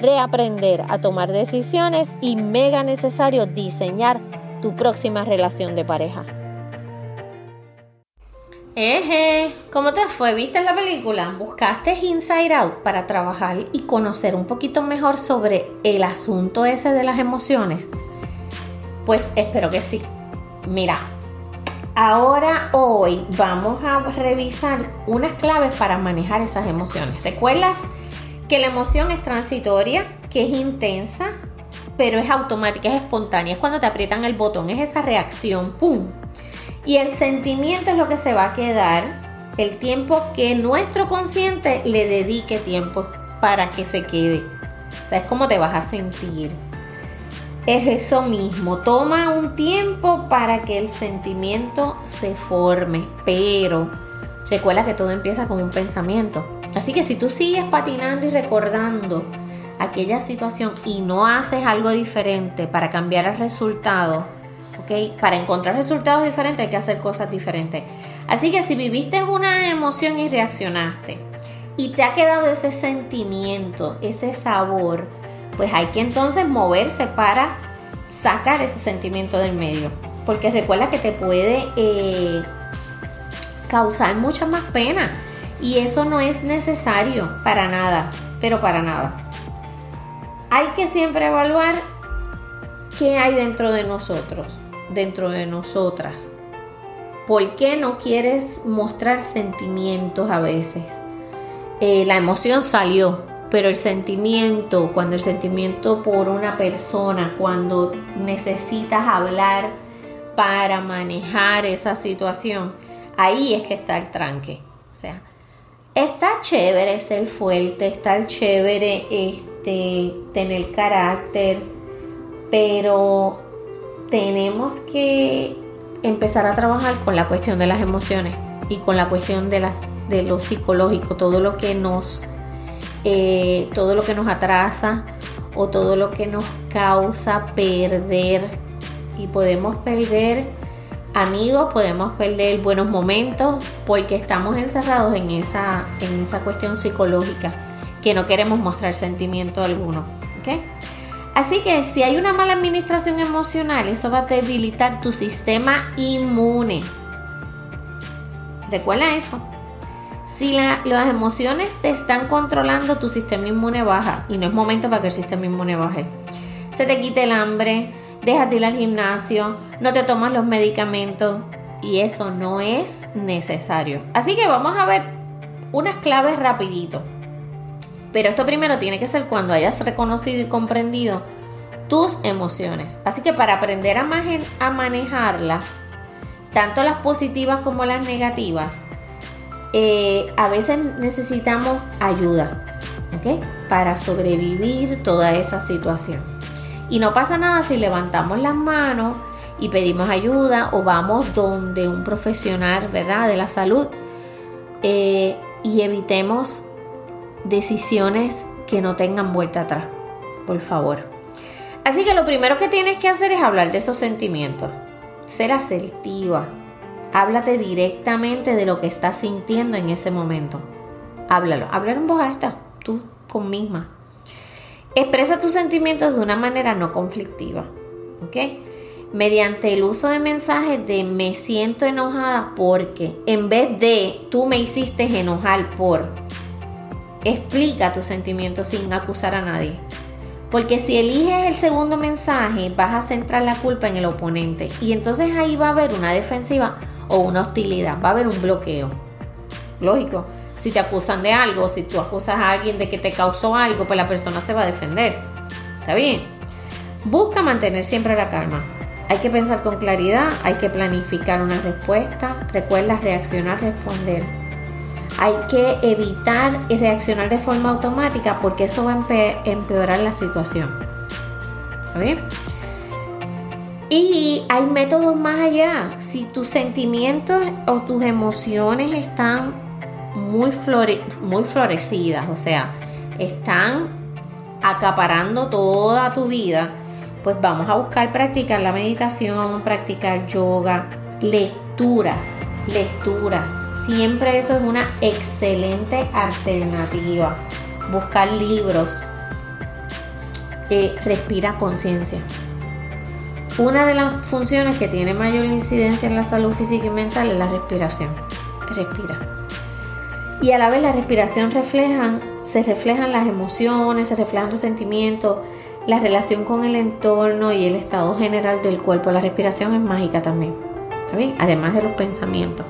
reaprender a tomar decisiones y mega necesario diseñar tu próxima relación de pareja. Eje, ¿cómo te fue? ¿Viste la película? ¿Buscaste Inside Out para trabajar y conocer un poquito mejor sobre el asunto ese de las emociones? Pues espero que sí. Mira, ahora hoy vamos a revisar unas claves para manejar esas emociones. ¿Recuerdas? Que la emoción es transitoria, que es intensa, pero es automática, es espontánea, es cuando te aprietan el botón, es esa reacción, ¡pum! Y el sentimiento es lo que se va a quedar el tiempo que nuestro consciente le dedique tiempo para que se quede. O sea, es como te vas a sentir. Es eso mismo, toma un tiempo para que el sentimiento se forme, pero recuerda que todo empieza con un pensamiento. Así que si tú sigues patinando y recordando aquella situación y no haces algo diferente para cambiar el resultado, ¿ok? Para encontrar resultados diferentes hay que hacer cosas diferentes. Así que si viviste una emoción y reaccionaste y te ha quedado ese sentimiento, ese sabor, pues hay que entonces moverse para sacar ese sentimiento del medio. Porque recuerda que te puede eh, causar mucha más pena y eso no es necesario para nada, pero para nada. Hay que siempre evaluar qué hay dentro de nosotros, dentro de nosotras. ¿Por qué no quieres mostrar sentimientos a veces? Eh, la emoción salió, pero el sentimiento, cuando el sentimiento por una persona, cuando necesitas hablar para manejar esa situación, ahí es que está el tranque. O sea, Está chévere ser fuerte, está chévere este, tener carácter, pero tenemos que empezar a trabajar con la cuestión de las emociones y con la cuestión de, las, de lo psicológico, todo lo que nos, eh, todo lo que nos atrasa o todo lo que nos causa perder. Y podemos perder amigos, podemos perder buenos momentos porque estamos encerrados en esa, en esa cuestión psicológica que no queremos mostrar sentimiento alguno. Así que si hay una mala administración emocional, eso va a debilitar tu sistema inmune. Recuerda eso. Si las emociones te están controlando, tu sistema inmune baja y no es momento para que el sistema inmune baje. Se te quite el hambre, dejas de ir al gimnasio, no te tomas los medicamentos y eso no es necesario. Así que vamos a ver unas claves rapidito. Pero esto primero tiene que ser cuando hayas reconocido y comprendido tus emociones. Así que para aprender a, manejarlas, tanto las positivas como las negativas, eh, a veces necesitamos ayuda. Para sobrevivir toda esa situación. Y no pasa nada si levantamos las manos y pedimos ayuda o vamos donde un profesional, ¿verdad? De la salud eh, y evitemos decisiones que no tengan vuelta atrás, por favor. Así que lo primero que tienes que hacer es hablar de esos sentimientos, ser asertiva. Háblate directamente de lo que estás sintiendo en ese momento. Háblalo, háblalo en voz alta, tú con. Expresa tus sentimientos de una manera no conflictiva, ¿ok? Mediante el uso de mensajes de me siento enojada porque, en vez de tú me hiciste enojar por, explica tus sentimientos sin acusar a nadie. Porque si eliges el segundo mensaje, vas a centrar la culpa en el oponente. Y entonces ahí va a haber una defensiva o una hostilidad, va a haber un bloqueo. Lógico, si te acusan de algo, si tú acusas a alguien de que te causó algo, pues la persona se va a defender. ¿Está bien? Busca mantener siempre la calma. Hay que pensar con claridad, hay que planificar una respuesta. Recuerda reaccionar, responder hay que evitar y reaccionar de forma automática porque eso va a empeorar la situación. ¿Está bien? Y hay métodos más allá. Si tus sentimientos o tus emociones están muy, muy florecidas, o sea, están acaparando toda tu vida, pues vamos a buscar practicar la meditación, practicar yoga, lecturas lecturas. Siempre eso es una excelente alternativa. Buscar libros. Eh, respira conciencia. Una de las funciones que tiene mayor incidencia en la salud física y mental es la respiración. Respira. Y a la vez la respiración reflejan, se reflejan las emociones, se reflejan los sentimientos, la relación con el entorno y el estado general del cuerpo. La respiración es mágica también. Además de los pensamientos.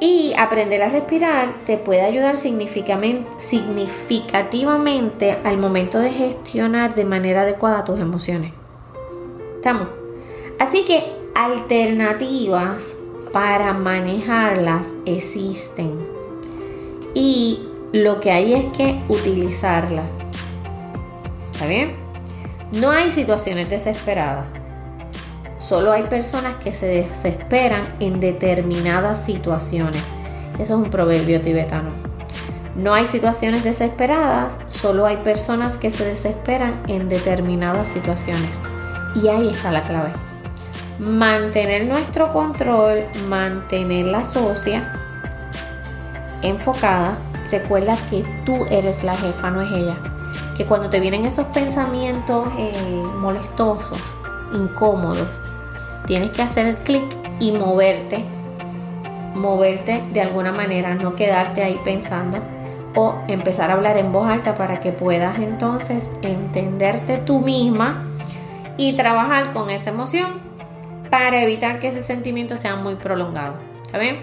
Y aprender a respirar te puede ayudar significativamente al momento de gestionar de manera adecuada tus emociones. ¿Estamos? Así que alternativas para manejarlas existen. Y lo que hay es que utilizarlas. ¿Está bien? No hay situaciones desesperadas. Solo hay personas que se desesperan en determinadas situaciones. Eso es un proverbio tibetano. No hay situaciones desesperadas, solo hay personas que se desesperan en determinadas situaciones. Y ahí está la clave. Mantener nuestro control, mantener la socia enfocada. Recuerda que tú eres la jefa, no es ella. Que cuando te vienen esos pensamientos eh, molestosos, incómodos, tienes que hacer el clic y moverte, moverte de alguna manera, no quedarte ahí pensando o empezar a hablar en voz alta para que puedas entonces entenderte tú misma y trabajar con esa emoción para evitar que ese sentimiento sea muy prolongado. ¿Está bien?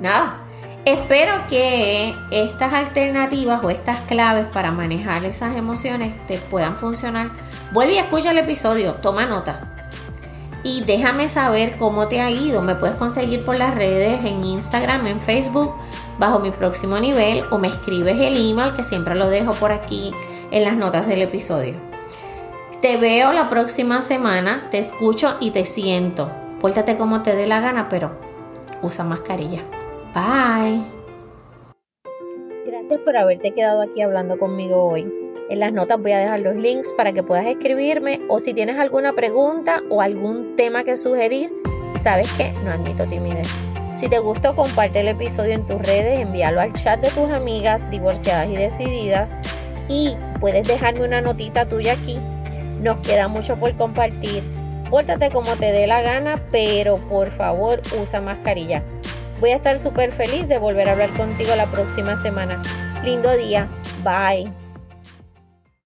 Nada. Espero que estas alternativas o estas claves para manejar esas emociones te puedan funcionar. Vuelve y escucha el episodio, toma nota y déjame saber cómo te ha ido. Me puedes conseguir por las redes, en Instagram, en Facebook, bajo mi próximo nivel o me escribes el email que siempre lo dejo por aquí en las notas del episodio. Te veo la próxima semana, te escucho y te siento. Pórtate como te dé la gana, pero usa mascarilla. Bye. Gracias por haberte quedado aquí hablando conmigo hoy. En las notas voy a dejar los links para que puedas escribirme o si tienes alguna pregunta o algún tema que sugerir, sabes que no admito timidez. Si te gustó, comparte el episodio en tus redes, envíalo al chat de tus amigas divorciadas y decididas y puedes dejarme una notita tuya aquí. Nos queda mucho por compartir. Pórtate como te dé la gana, pero por favor usa mascarilla. Voy a estar súper feliz de volver a hablar contigo la próxima semana. Lindo día. Bye.